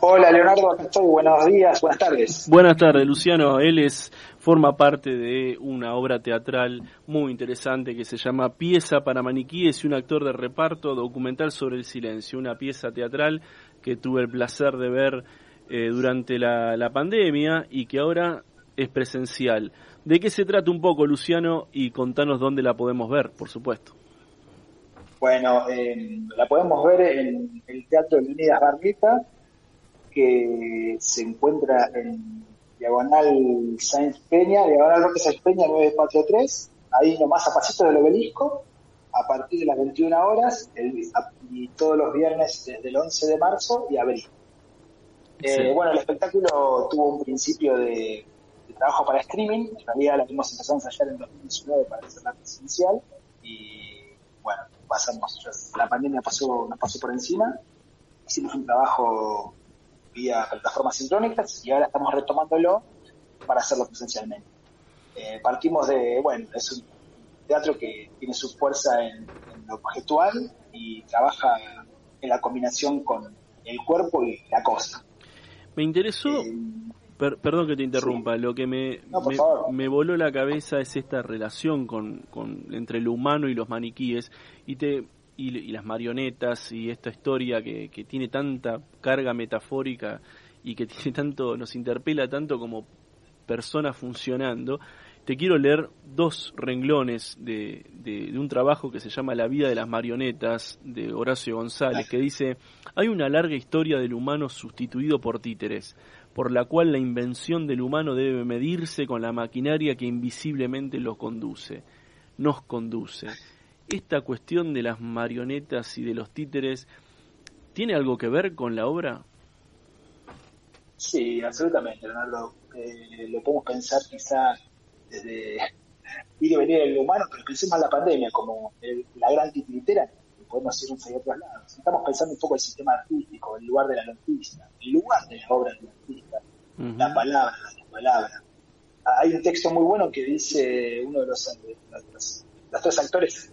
Hola Leonardo, acá estoy. Buenos días, buenas tardes. Buenas tardes, Luciano. Él es forma parte de una obra teatral muy interesante que se llama Pieza para maniquíes y un actor de reparto documental sobre el silencio, una pieza teatral que tuve el placer de ver eh, durante la, la pandemia y que ahora es presencial. ¿De qué se trata un poco, Luciano? Y contanos dónde la podemos ver, por supuesto. Bueno, eh, la podemos ver en el Teatro de Unidas Barleta, que se encuentra en Diagonal Sáenz Peña, Diagonal Roque Sáenz Peña 943, ahí nomás a pasito del obelisco, a partir de las 21 horas, y todos los viernes desde el 11 de marzo y abril. Eh, bueno, el espectáculo tuvo un principio de, trabajo para streaming, en realidad la hemos empezado a ensayar en 2019 para hacerla presencial, y bueno, pasamos, la pandemia pasó, nos pasó por encima, hicimos un trabajo vía plataformas sincrónicas y ahora estamos retomándolo para hacerlo presencialmente. Eh, partimos de, bueno, es un teatro que tiene su fuerza en, lo objetual y trabaja en la combinación con el cuerpo y la cosa. Me interesó, perdón que te interrumpa, lo que me, me, voló la cabeza es esta relación con, con, entre lo humano y los maniquíes y te y, las marionetas y esta historia que, que, tiene tanta carga metafórica y que *laughs* tiene tanto nos interpela tanto como personas funcionando te quiero leer dos renglones de, de, un trabajo que se llama La vida de las marionetas de Horacio González, que dice, hay una larga historia del humano sustituido por títeres, por la cual la invención del humano debe medirse con la maquinaria que invisiblemente lo conduce, nos conduce esta cuestión de las marionetas y de los títeres tiene algo que ver con la obra? Sí, absolutamente, Leonardo. Eh, lo podemos pensar quizá desde *laughs* ir y venir el humano, pero pensemos en la pandemia como la gran titiritera podemos ir un otros lados. Estamos pensando un poco el sistema artístico, el lugar de la noticia, el lugar de la obra del artista, la palabra, la palabra. Hay un texto muy bueno que dice uno de los, de los, los tres actores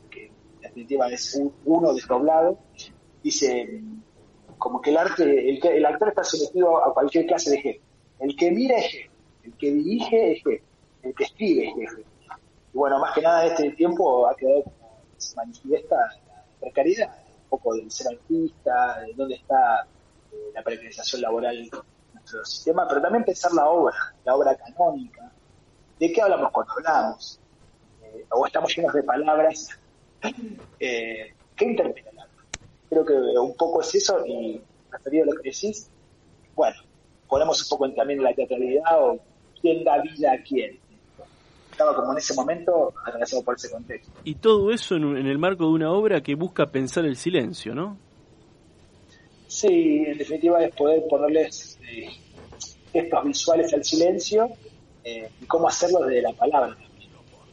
definitiva es uno desdoblado, dice como que el arte, el, el actor está sometido a cualquier clase de jefe. El que mira es jefe, el que dirige es jefe, el que escribe es jefe. Y bueno, más que nada en este tiempo ha quedado como se manifiesta precariedad, un poco del ser artista, de dónde está eh, la precarización laboral en nuestro sistema, pero también pensar la obra, la obra canónica. ¿De qué hablamos cuando hablamos? Eh, o estamos llenos de palabras *laughs* eh, ¿qué interpreta el arte? Creo que un poco es eso y referido a lo que decís, bueno, ponemos un poco en, también la teatralidad o quién da vida a quién. Estaba como en ese momento atravesado por ese contexto. Y todo eso en, el marco de una obra que busca pensar el silencio, ¿no? Sí, en definitiva es poder ponerles eh, estos visuales al silencio eh, y cómo hacerlo desde la palabra.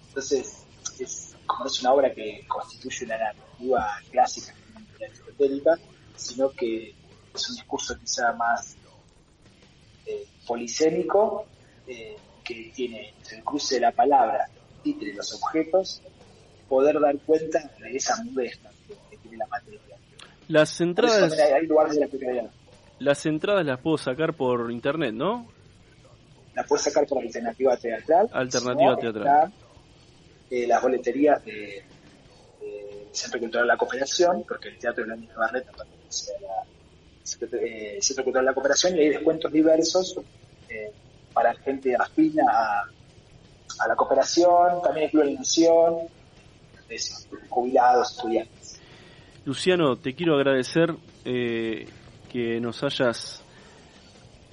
Entonces, es como es una obra que constituye una narrativa clásica aristotélica, sino que es un discurso quizá más eh, polisémico, eh, que tiene el cruce de la palabra, entre los objetos, poder dar cuenta de esa mudez que, tiene la materia. Las entradas, hay, lugares de la las entradas las puedo sacar por internet, ¿no? Las puedo sacar por alternativa teatral. Alternativa teatral eh, las boleterías del Centro Cultural de la Cooperación, porque el Teatro de la Niña Barreta pertenece al eh, Centro Cultural de la Cooperación y hay descuentos diversos eh, para gente afina a, a, la cooperación, también el de Nación, jubilados, estudiantes. Luciano, te quiero agradecer que nos hayas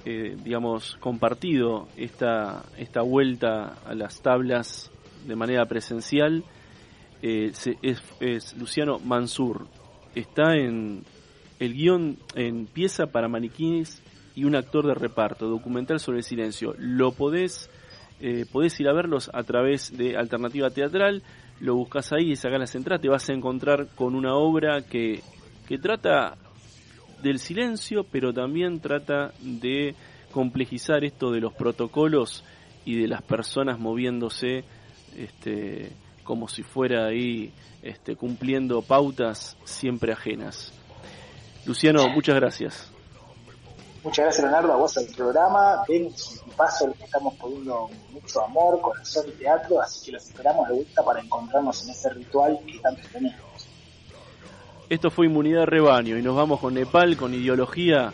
digamos, compartido esta, esta vuelta a las tablas de manera presencial eh, es, Luciano Mansur. Está en el guion en pieza para maniquíes y un actor de reparto, documental sobre el silencio. Lo podés, eh, podés ir a verlos a través de Alternativa Teatral, lo buscas ahí y sacas las entradas, te vas a encontrar con una obra que, que trata del silencio, pero también trata de complejizar esto de los protocolos y de las personas moviéndose este, como si fuera ahí este, cumpliendo pautas siempre ajenas. Luciano, muchas gracias. Muchas gracias, Leonardo, a vos al programa. Venus y Paso que estamos poniendo mucho amor, corazón y teatro, así que los esperamos de vuelta para encontrarnos en ese ritual que tanto tenemos. Esto fue Inmunidad Rebaño y nos vamos con Nepal, con ideología.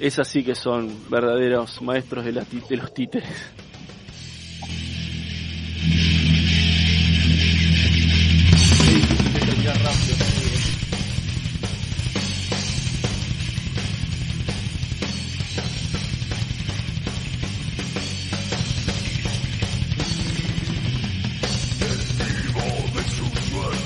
Es así que son verdaderos maestros de, de los títeres.